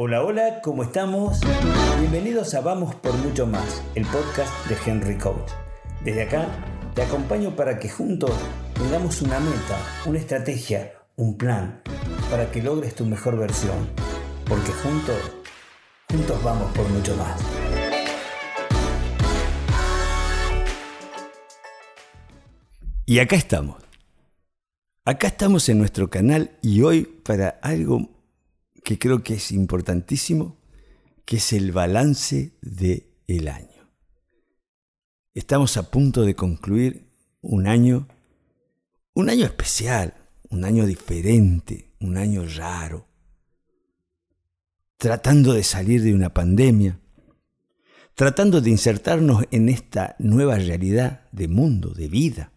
Hola, hola, ¿cómo estamos? Bienvenidos a Vamos por Mucho Más, el podcast de Henry Coach. Desde acá te acompaño para que juntos tengamos una meta, una estrategia, un plan, para que logres tu mejor versión. Porque juntos, juntos vamos por mucho más. Y acá estamos. Acá estamos en nuestro canal y hoy para algo que creo que es importantísimo, que es el balance del el año. Estamos a punto de concluir un año, un año especial, un año diferente, un año raro, tratando de salir de una pandemia, tratando de insertarnos en esta nueva realidad de mundo, de vida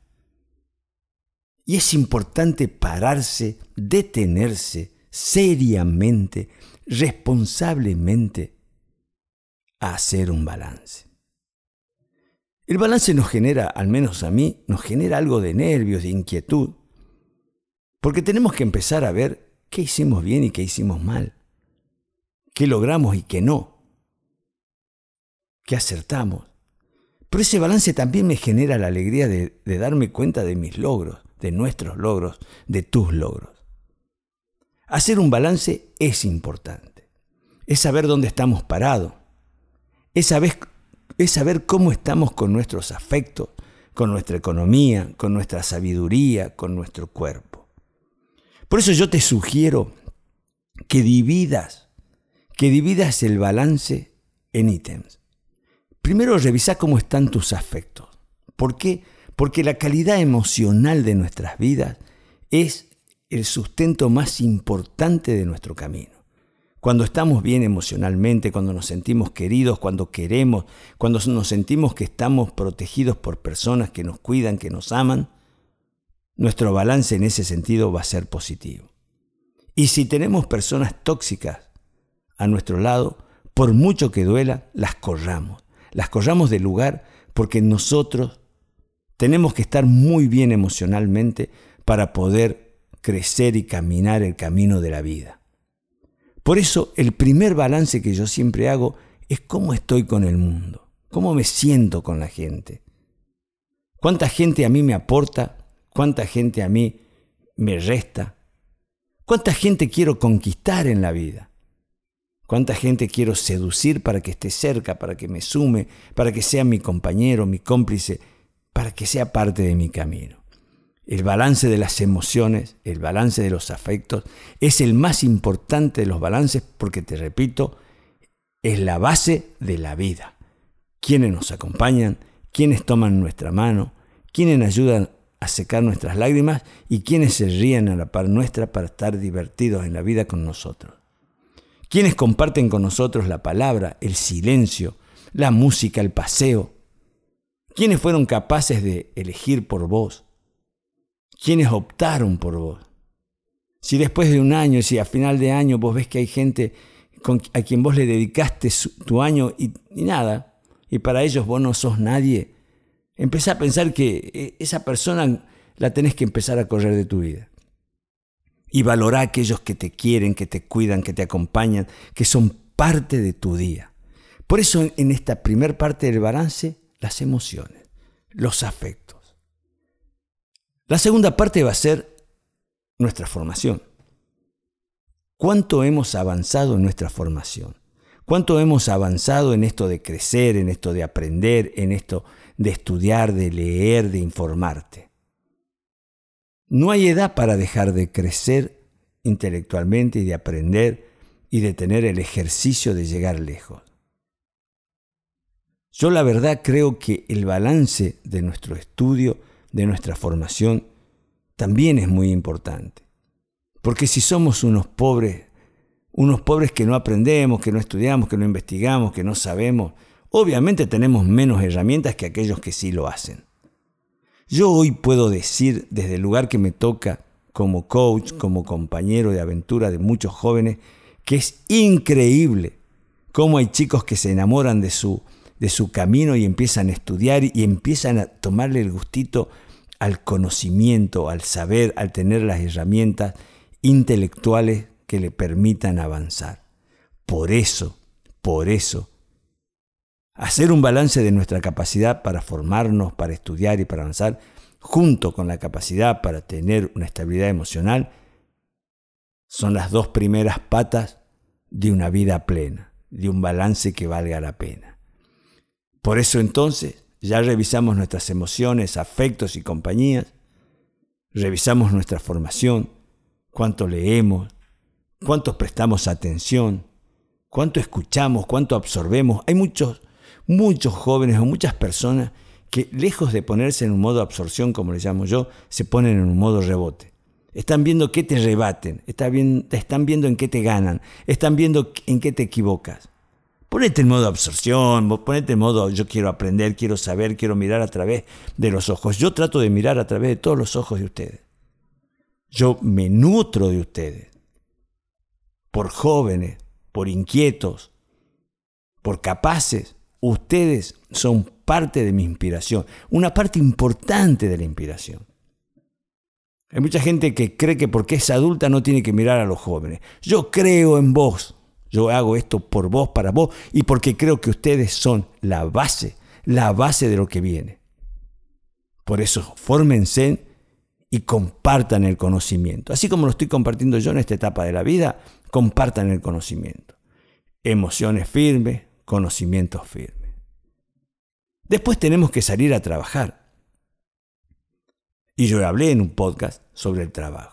y es importante pararse, detenerse seriamente, responsablemente, a hacer un balance. El balance nos genera, al menos a mí, nos genera algo de nervios, de inquietud, porque tenemos que empezar a ver qué hicimos bien y qué hicimos mal, qué logramos y qué no, qué acertamos. Pero ese balance también me genera la alegría de, de darme cuenta de mis logros, de nuestros logros, de tus logros. Hacer un balance es importante. Es saber dónde estamos parados. Es saber, cómo estamos con nuestros afectos, con nuestra economía, con nuestra sabiduría, con nuestro cuerpo. Por eso yo te sugiero que dividas, que dividas el balance en ítems. Primero revisa cómo están tus afectos. ¿Por qué? porque la calidad emocional de nuestras vidas es el sustento más importante de nuestro camino. Cuando estamos bien emocionalmente, cuando nos sentimos queridos, cuando queremos, cuando nos sentimos que estamos protegidos por personas que nos cuidan, que nos aman, nuestro balance en ese sentido va a ser positivo. Y si tenemos personas tóxicas a nuestro lado, por mucho que duela, las corramos. Las corramos del lugar porque nosotros tenemos que estar muy bien emocionalmente para poder crecer y caminar el camino de la vida. Por eso el primer balance que yo siempre hago es cómo estoy con el mundo, cómo me siento con la gente. ¿Cuánta gente a mí me aporta? ¿Cuánta gente a mí me resta? ¿Cuánta gente quiero conquistar en la vida? ¿Cuánta gente quiero seducir para que esté cerca, para que me sume, para que sea mi compañero, mi cómplice para que sea parte de mi camino. El balance de las emociones, el balance de los afectos, es el más importante de los balances porque, te repito, es la base de la vida. Quienes nos acompañan, quienes toman nuestra mano, quienes ayudan a secar nuestras lágrimas y quienes se ríen a la par nuestra para estar divertidos en la vida con nosotros. Quienes comparten con nosotros la palabra, el silencio, la música, el paseo, ¿Quiénes fueron capaces de elegir por vos? ¿Quiénes optaron por vos? Si después de un año, si a final de año vos ves que hay gente a quien vos le dedicaste tu año y, y nada, y para ellos vos no sos nadie, empezá a pensar que eh, esa persona la tenés que empezar a correr de tu vida. Y valorá a aquellos que te quieren, que te cuidan, que te acompañan, que son parte de tu día. Por eso en esta primer parte del balance las emociones, los afectos. La segunda parte va a ser nuestra formación. ¿Cuánto hemos avanzado en nuestra formación? ¿Cuánto hemos avanzado en esto de crecer, en esto de aprender, en esto de estudiar, de leer, de informarte? No hay edad para dejar de crecer intelectualmente y de aprender y de tener el ejercicio de llegar lejos. Yo la verdad creo que el balance de nuestro estudio, de nuestra formación, también es muy importante. Porque si somos unos pobres, unos pobres que no aprendemos, que no estudiamos, que no investigamos, que no sabemos, obviamente tenemos menos herramientas que aquellos que sí lo hacen. Yo hoy puedo decir desde el lugar que me toca como coach, como compañero de aventura de muchos jóvenes, que es increíble cómo hay chicos que se enamoran de su de su camino y empiezan a estudiar y empiezan a tomarle el gustito al conocimiento, al saber, al tener las herramientas intelectuales que le permitan avanzar. por eso, por eso, hacer un balance de nuestra capacidad para formarnos, para estudiar y para avanzar, junto con la capacidad para tener una estabilidad emocional, son las dos primeras patas de una vida plena, de un balance que valga la pena. Por eso entonces ya revisamos nuestras emociones, afectos y compañías, revisamos nuestra formación, cuánto leemos, cuánto prestamos atención, cuánto escuchamos, cuánto absorbemos. Hay muchos, muchos jóvenes o muchas personas que lejos de ponerse en un modo absorción, como le llamo yo, se ponen en un modo rebote. Están viendo qué te rebaten, están viendo en qué te ganan, están viendo en qué te equivocas. Ponete en modo absorción, ponete en modo yo quiero aprender, quiero saber, quiero mirar a través de los ojos. Yo trato de mirar a través de todos los ojos de ustedes. Yo me nutro de ustedes. Por jóvenes, por inquietos, por capaces. Ustedes son parte de mi inspiración, una parte importante de la inspiración. Hay mucha gente que cree que porque es adulta no tiene que mirar a los jóvenes. Yo creo en vos. Yo hago esto por vos, para vos, y porque creo que ustedes son la base, la base de lo que viene. Por eso, fórmense y compartan el conocimiento. Así como lo estoy compartiendo yo en esta etapa de la vida, compartan el conocimiento. Emociones firmes, conocimientos firmes. Después tenemos que salir a trabajar. Y yo hablé en un podcast sobre el trabajo.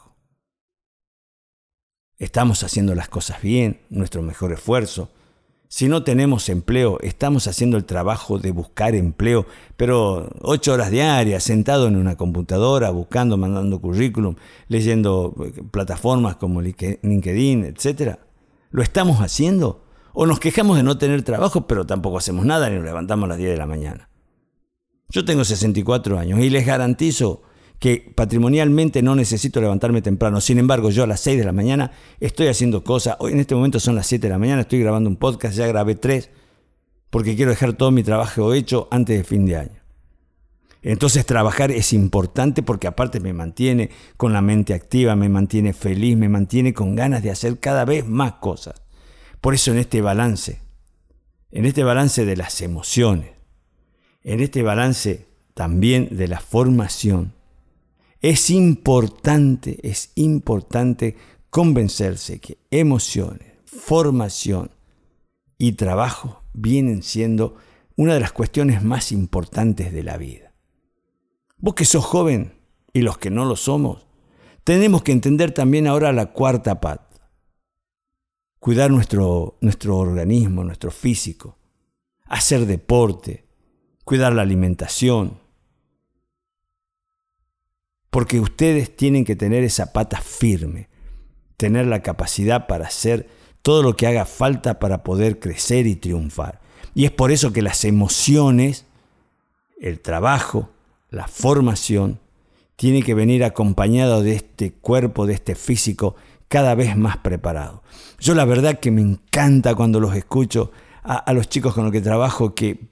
Estamos haciendo las cosas bien, nuestro mejor esfuerzo, si no tenemos empleo, estamos haciendo el trabajo de buscar empleo, pero ocho horas diarias, sentado en una computadora, buscando, mandando currículum, leyendo eh, plataformas como LinkedIn, etc. ¿Lo estamos haciendo? ¿O nos quejamos de no tener trabajo, pero tampoco hacemos nada ni nos levantamos a las 10 de la mañana? Yo tengo 64 años y les garantizo que patrimonialmente no necesito levantarme temprano. Sin embargo, yo a las 6 de la mañana estoy haciendo cosas. Hoy en este momento son las 7 de la mañana, estoy grabando un podcast, ya grabé tres, porque quiero dejar todo mi trabajo hecho antes de fin de año. Entonces trabajar es importante porque aparte me mantiene con la mente activa, me mantiene feliz, me mantiene con ganas de hacer cada vez más cosas. Por eso en este balance, en este balance de las emociones, en este balance también de la formación, es importante, es importante convencerse que emociones, formación y trabajo vienen siendo una de las cuestiones más importantes de la vida. Vos que sos joven y los que no lo somos, tenemos que entender también ahora la cuarta pata. Cuidar nuestro, nuestro organismo, nuestro físico, hacer deporte, cuidar la alimentación, porque ustedes tienen que tener esa pata firme, tener la capacidad para hacer todo lo que haga falta para poder crecer y triunfar. Y es por eso que las emociones, el trabajo, la formación, tiene que venir acompañado de este cuerpo, de este físico cada vez más preparado. Yo la verdad que me encanta cuando los escucho a, a los chicos con los que trabajo que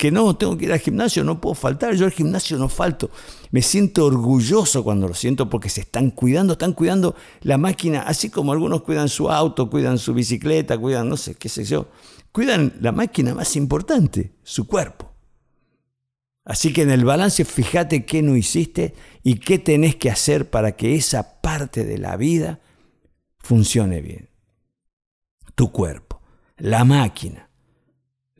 que no, tengo que ir al gimnasio, no puedo faltar, yo al gimnasio no falto. Me siento orgulloso cuando lo siento porque se están cuidando, están cuidando la máquina, así como algunos cuidan su auto, cuidan su bicicleta, cuidan, no sé, qué sé yo, cuidan la máquina más importante, su cuerpo. Así que en el balance fíjate qué no hiciste y qué tenés que hacer para que esa parte de la vida funcione bien. Tu cuerpo, la máquina.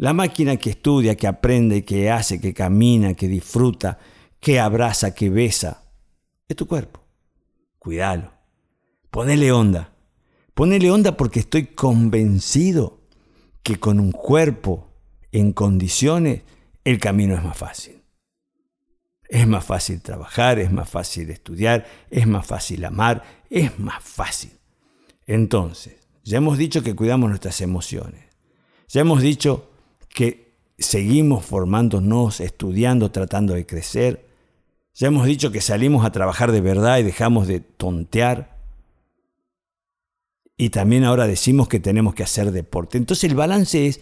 La máquina que estudia, que aprende, que hace, que camina, que disfruta, que abraza, que besa, es tu cuerpo. Cuídalo. Ponele onda. Ponele onda porque estoy convencido que con un cuerpo en condiciones el camino es más fácil. Es más fácil trabajar, es más fácil estudiar, es más fácil amar, es más fácil. Entonces, ya hemos dicho que cuidamos nuestras emociones. Ya hemos dicho que seguimos formándonos, estudiando, tratando de crecer. Ya hemos dicho que salimos a trabajar de verdad y dejamos de tontear. Y también ahora decimos que tenemos que hacer deporte. Entonces el balance es,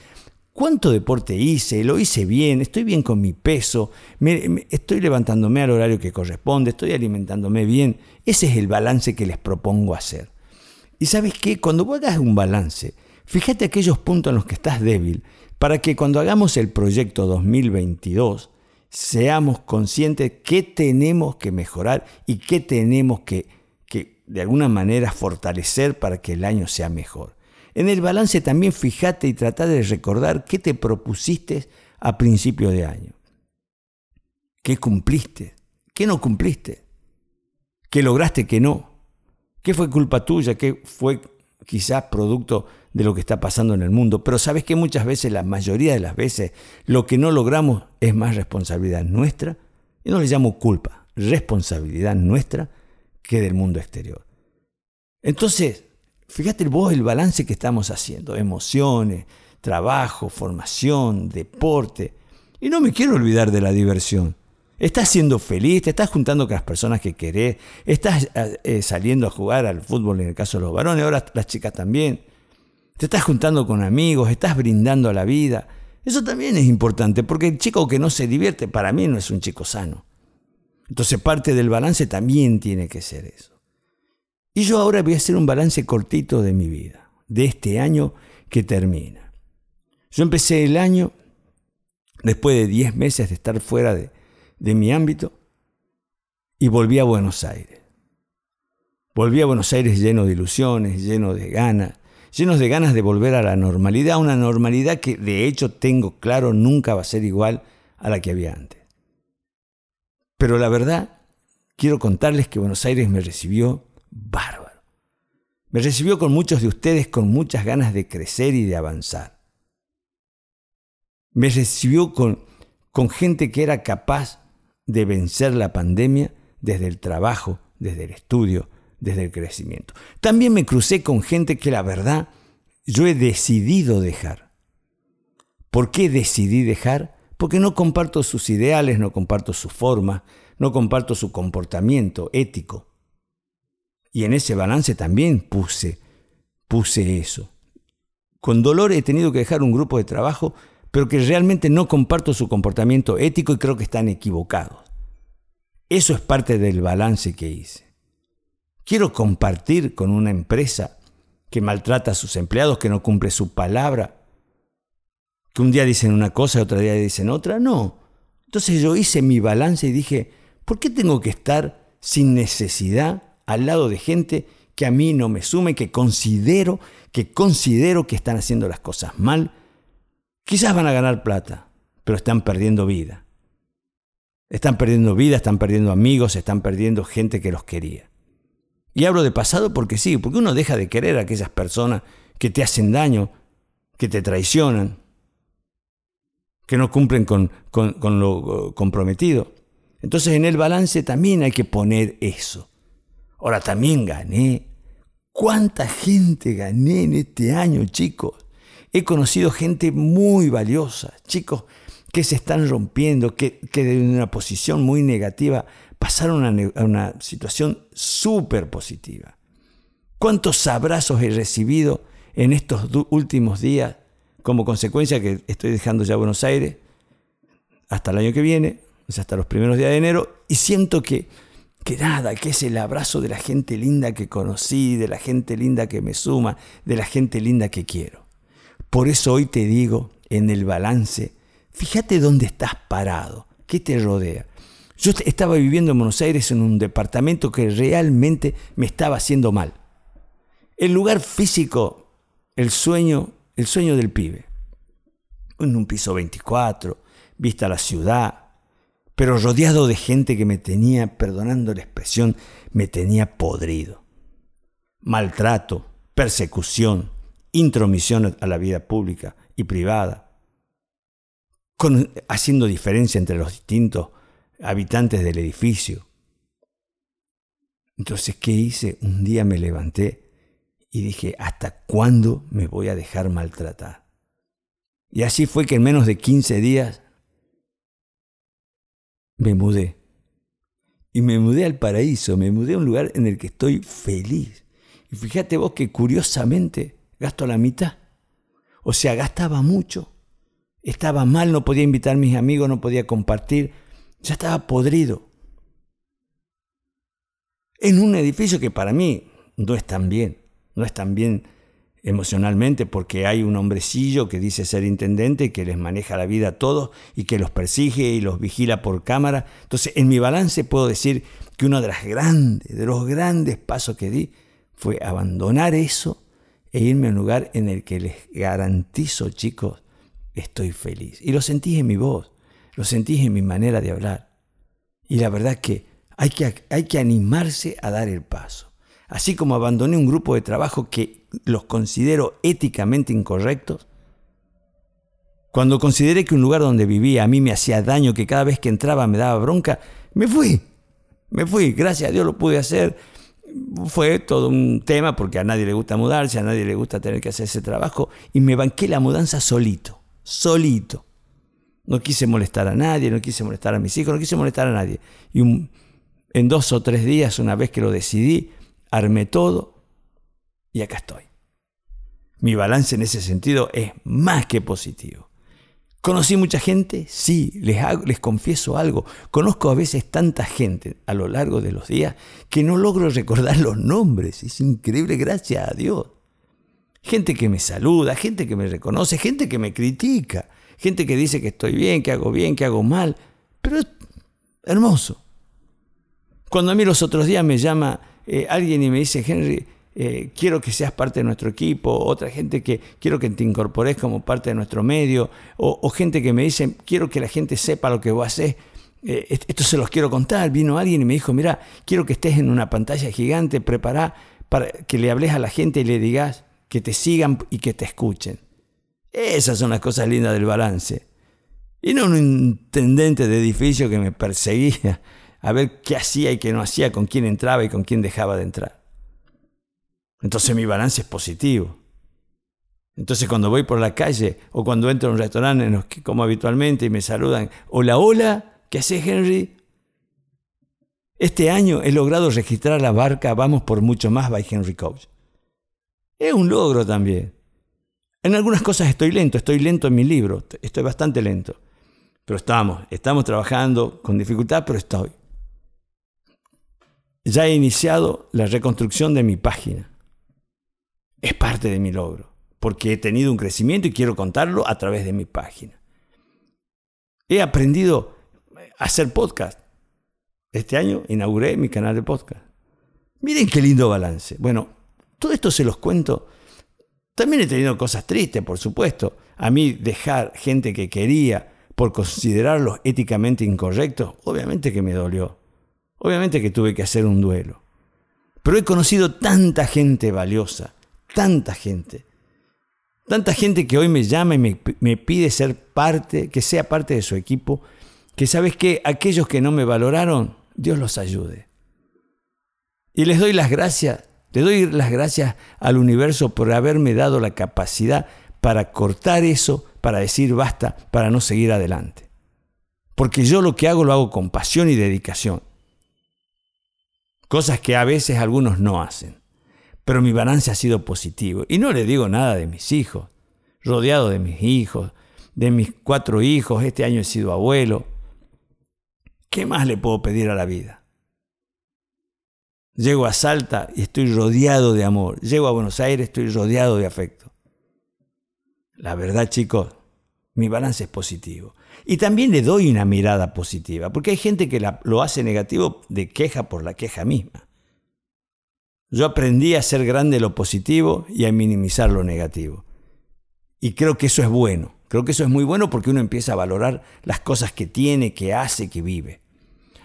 ¿cuánto deporte hice? ¿Lo hice bien? ¿Estoy bien con mi peso? ¿Estoy levantándome al horario que corresponde? ¿Estoy alimentándome bien? Ese es el balance que les propongo hacer. Y sabes qué, cuando vos hagas un balance, Fíjate aquellos puntos en los que estás débil para que cuando hagamos el proyecto 2022 seamos conscientes qué tenemos que mejorar y qué tenemos que, que de alguna manera fortalecer para que el año sea mejor. En el balance también fíjate y trata de recordar qué te propusiste a principio de año. ¿Qué cumpliste? ¿Qué no cumpliste? ¿Qué lograste que no? ¿Qué fue culpa tuya? ¿Qué fue quizás producto de lo que está pasando en el mundo? Pero sabes que muchas veces, la mayoría de las veces, lo que no logramos es más responsabilidad nuestra, y no le llamo culpa, responsabilidad nuestra que del mundo exterior. Entonces, fíjate vos el balance que estamos haciendo, emociones, trabajo, formación, deporte. Y no me quiero olvidar de la diversión. Estás siendo feliz, te estás juntando con las personas que querés, estás eh, saliendo a jugar al fútbol en el caso de los varones, ahora las chicas también. Te estás juntando con amigos, estás brindando a la vida. Eso también es importante, porque el chico que no se divierte, para mí no es un chico sano. Entonces parte del balance también tiene que ser eso. Y yo ahora voy a hacer un balance cortito de mi vida, de este año que termina. Yo empecé el año, después de 10 meses de estar fuera de, de mi ámbito y volví a Buenos Aires. Volví a Buenos Aires lleno de ilusiones, lleno de ganas, llenos de ganas de volver a la normalidad, una normalidad que de hecho tengo claro nunca va a ser igual a la que había antes. Pero la verdad, quiero contarles que Buenos Aires me recibió bárbaro. Me recibió con muchos de ustedes con muchas ganas de crecer y de avanzar. Me recibió con, con gente que era capaz de vencer la pandemia desde el trabajo, desde el estudio, desde el crecimiento. También me crucé con gente que la verdad yo he decidido dejar. ¿Por qué decidí dejar? Porque no comparto sus ideales, no comparto su forma, no comparto su comportamiento ético. Y en ese balance también puse, puse eso. Con dolor he tenido que dejar un grupo de trabajo pero que realmente no comparto su comportamiento ético y creo que están equivocados. Eso es parte del balance que hice. Quiero compartir con una empresa que maltrata a sus empleados, que no cumple su palabra, que un día dicen una cosa y otro día dicen otra. No. Entonces yo hice mi balance y dije, ¿por qué tengo que estar sin necesidad al lado de gente que a mí no me sume, que considero, que considero que están haciendo las cosas mal Quizás van a ganar plata, pero están perdiendo vida. Están perdiendo vida, están perdiendo amigos, están perdiendo gente que los quería. Y hablo de pasado porque sí, porque uno deja de querer a aquellas personas que te hacen daño, que te traicionan, que no cumplen con, con lo comprometido. Entonces en el balance también hay que poner eso. Ahora también gané. ¿Cuánta gente gané en este año, chicos? He conocido gente muy valiosa, chicos que se están rompiendo, que, que de una posición muy negativa pasaron a una, situación súper positiva. ¿Cuántos abrazos he recibido en estos últimos días como consecuencia que estoy dejando ya Buenos Aires hasta el año que viene, hasta los primeros días de enero, y siento que, que nada, que es el abrazo de la gente linda que conocí, de la gente linda que me suma, de la gente linda que quiero. Por eso hoy te digo, en el balance, fíjate dónde estás parado, qué te rodea. Yo estaba viviendo en Buenos Aires en un departamento que realmente me estaba haciendo mal. El lugar físico, el sueño, el sueño del pibe. En un piso 24, vista la ciudad, pero rodeado de gente que me tenía, perdonando la expresión, me tenía podrido. Maltrato, persecución, intromisión a la vida pública y privada, haciendo diferencia entre los distintos habitantes del edificio. Entonces, ¿qué hice? Un día me levanté y dije, ¿hasta cuándo me voy a dejar maltratar? Y así fue que en menos de 15 días me mudé. Y me mudé al paraíso, me mudé a un lugar en el que estoy feliz. Y fíjate vos que curiosamente gasto la mitad. O sea, gastaba mucho. Estaba mal, no podía invitar a mis amigos, no podía compartir. Ya estaba podrido. En un edificio que para mí no es tan bien, no es tan bien emocionalmente porque hay un hombrecillo que dice ser intendente que les maneja la vida a todos y que los persigue y los vigila por cámara. Entonces, en mi balance puedo decir que uno de, las grandes, de los grandes pasos que di fue abandonar eso e irme a un lugar en el que les garantizo, chicos, estoy feliz. Y lo sentí en mi voz, lo sentí en mi manera de hablar. Y la verdad que hay que, hay que animarse a dar el paso. Así como abandoné un grupo de trabajo que los considero éticamente incorrectos, cuando consideré que un lugar donde vivía a mí me hacía daño, que cada vez que entraba me daba bronca, me fui. Me fui, gracias a Dios lo pude hacer. Fue todo un tema porque a nadie le gusta mudarse, a nadie le gusta tener que hacer ese trabajo y me banqué la mudanza solito, solito. No quise molestar a nadie, no quise molestar a mis hijos, no quise molestar a nadie. Y en dos o tres días, una vez que lo decidí, armé todo y acá estoy. Mi balance en ese sentido es más que positivo. ¿Conocí mucha gente? Sí, les, les confieso algo. Conozco a veces tanta gente a lo largo de los días que no logro recordar los nombres. Es increíble, gracias a Dios. Gente que me saluda, gente que me reconoce, gente que me critica, gente que dice que estoy bien, que hago bien, que hago mal. Pero es hermoso. Cuando a mí los otros días me llama eh, alguien y me dice, Henry, eh, quiero que seas parte de nuestro equipo, otra gente que quiero que te incorpores como parte de nuestro medio, o, gente que me dice, quiero que la gente sepa lo que vos haces. Eh, esto se los quiero contar. Vino alguien y me dijo, mira, quiero que estés en una pantalla gigante, prepará para que le hables a la gente y le digas que te sigan y que te escuchen. Esas son las cosas lindas del balance. Y no un intendente de edificio que me perseguía a ver qué hacía y qué no hacía, con quién entraba y con quién dejaba de entrar. Entonces mi balance es positivo. Entonces cuando voy por la calle o cuando entro a un restaurante en los que como habitualmente y me saludan, hola, hola, ¿qué haces Henry? Este año he logrado registrar la barca Vamos por mucho más by Henry Coach. Es un logro también. En algunas cosas estoy lento, estoy lento en mi libro, estoy bastante lento. Pero estamos, estamos trabajando con dificultad, pero estoy. Ya he iniciado la reconstrucción de mi página es parte de mi logro, porque he tenido un crecimiento y quiero contarlo a través de mi página. He aprendido a hacer podcast. Este año inauguré mi canal de podcast. Miren qué lindo balance. Bueno, todo esto se los cuento. También he tenido cosas tristes, por supuesto. A mí dejar gente que quería por considerarlos éticamente incorrectos, obviamente que me dolió. Obviamente que tuve que hacer un duelo. Pero he conocido tanta gente valiosa tanta gente. Tanta gente que hoy me llama y me, pide ser parte, que sea parte de su equipo, que sabes que aquellos que no me valoraron, Dios los ayude. Y les doy las gracias, le doy las gracias al universo por haberme dado la capacidad para cortar eso, para decir basta, para no seguir adelante. Porque yo lo que hago lo hago con pasión y dedicación. Cosas que a veces algunos no hacen pero mi balance ha sido positivo. Y no le digo nada de mis hijos, rodeado de mis hijos, de mis cuatro hijos, este año he sido abuelo. ¿Qué más le puedo pedir a la vida? Llego a Salta y estoy rodeado de amor. Llego a Buenos Aires, estoy rodeado de afecto. La verdad, chicos, mi balance es positivo. Y también le doy una mirada positiva, porque hay gente que lo hace negativo de queja por la queja misma. Yo aprendí a hacer grande lo positivo y a minimizar lo negativo. Y creo que eso es bueno. Creo que eso es muy bueno porque uno empieza a valorar las cosas que tiene, que hace, que vive.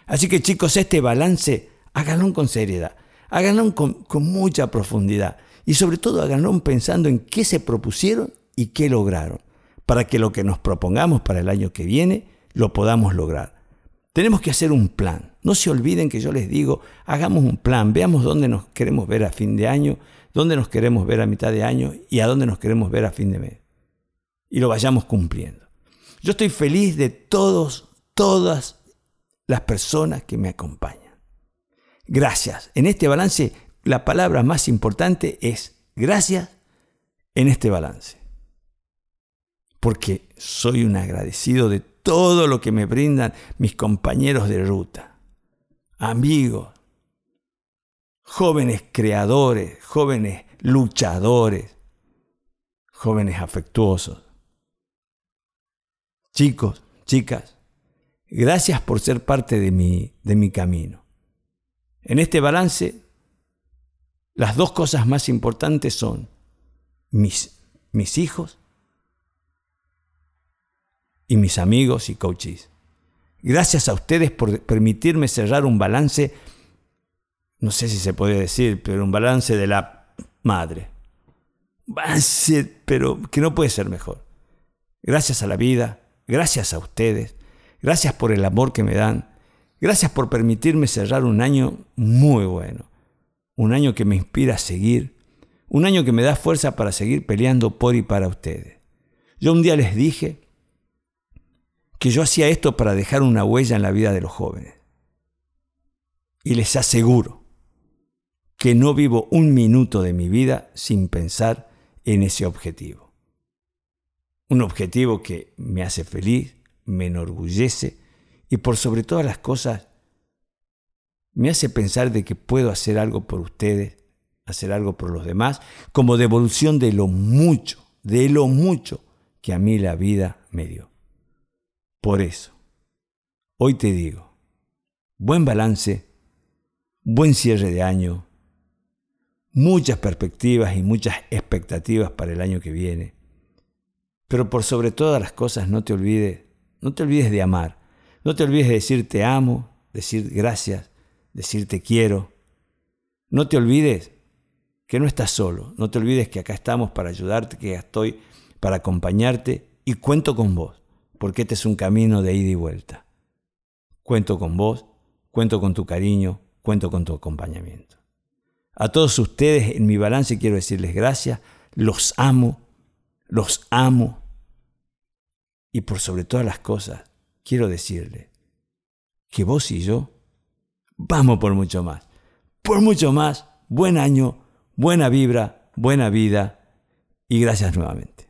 Así que chicos, este balance, háganlo con seriedad, háganlo con, con mucha profundidad y sobre todo háganlo pensando en qué se propusieron y qué lograron, para que lo que nos propongamos para el año que viene lo podamos lograr. Tenemos que hacer un plan. No se olviden que yo les digo, hagamos un plan, veamos dónde nos queremos ver a fin de año, dónde nos queremos ver a mitad de año y a dónde nos queremos ver a fin de mes. Y lo vayamos cumpliendo. Yo estoy feliz de todos, todas las personas que me acompañan. Gracias. En este balance, la palabra más importante es gracias en este balance. Porque soy un agradecido de todo lo que me brindan mis compañeros de ruta amigos, jóvenes creadores, jóvenes luchadores, jóvenes afectuosos, chicos, chicas, gracias por ser parte de mi, de mi camino. En este balance, las dos cosas más importantes son mis, mis hijos y mis amigos y coaches. Gracias a ustedes por permitirme cerrar un balance, no sé si se puede decir, pero un balance de la madre. Balance, pero que no puede ser mejor. Gracias a la vida, gracias a ustedes, gracias por el amor que me dan, gracias por permitirme cerrar un año muy bueno, un año que me inspira a seguir, un año que me da fuerza para seguir peleando por y para ustedes. Yo un día les dije que yo hacía esto para dejar una huella en la vida de los jóvenes. Y les aseguro que no vivo un minuto de mi vida sin pensar en ese objetivo. Un objetivo que me hace feliz, me enorgullece y por sobre todas las cosas me hace pensar de que puedo hacer algo por ustedes, hacer algo por los demás, como devolución de lo mucho, de lo mucho que a mí la vida me dio. Por eso, hoy te digo, buen balance, buen cierre de año, muchas perspectivas y muchas expectativas para el año que viene. Pero por sobre todas las cosas no te olvides, no te olvides de amar, no te olvides de decir te amo, decir gracias, decir te quiero. No te olvides que no estás solo, no te olvides que acá estamos para ayudarte, que estoy para acompañarte y cuento con vos porque este es un camino de ida y vuelta. Cuento con vos, cuento con tu cariño, cuento con tu acompañamiento. A todos ustedes en mi balance quiero decirles gracias, los amo, los amo. Y por sobre todas las cosas, quiero decirles que vos y yo vamos por mucho más. Por mucho más, buen año, buena vibra, buena vida y gracias nuevamente.